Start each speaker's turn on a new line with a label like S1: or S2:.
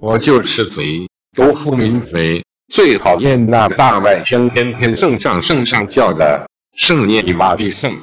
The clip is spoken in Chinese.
S1: 我就是贼，都富民贼，最讨厌那大外天天天圣上圣上叫的圣念你妈逼圣。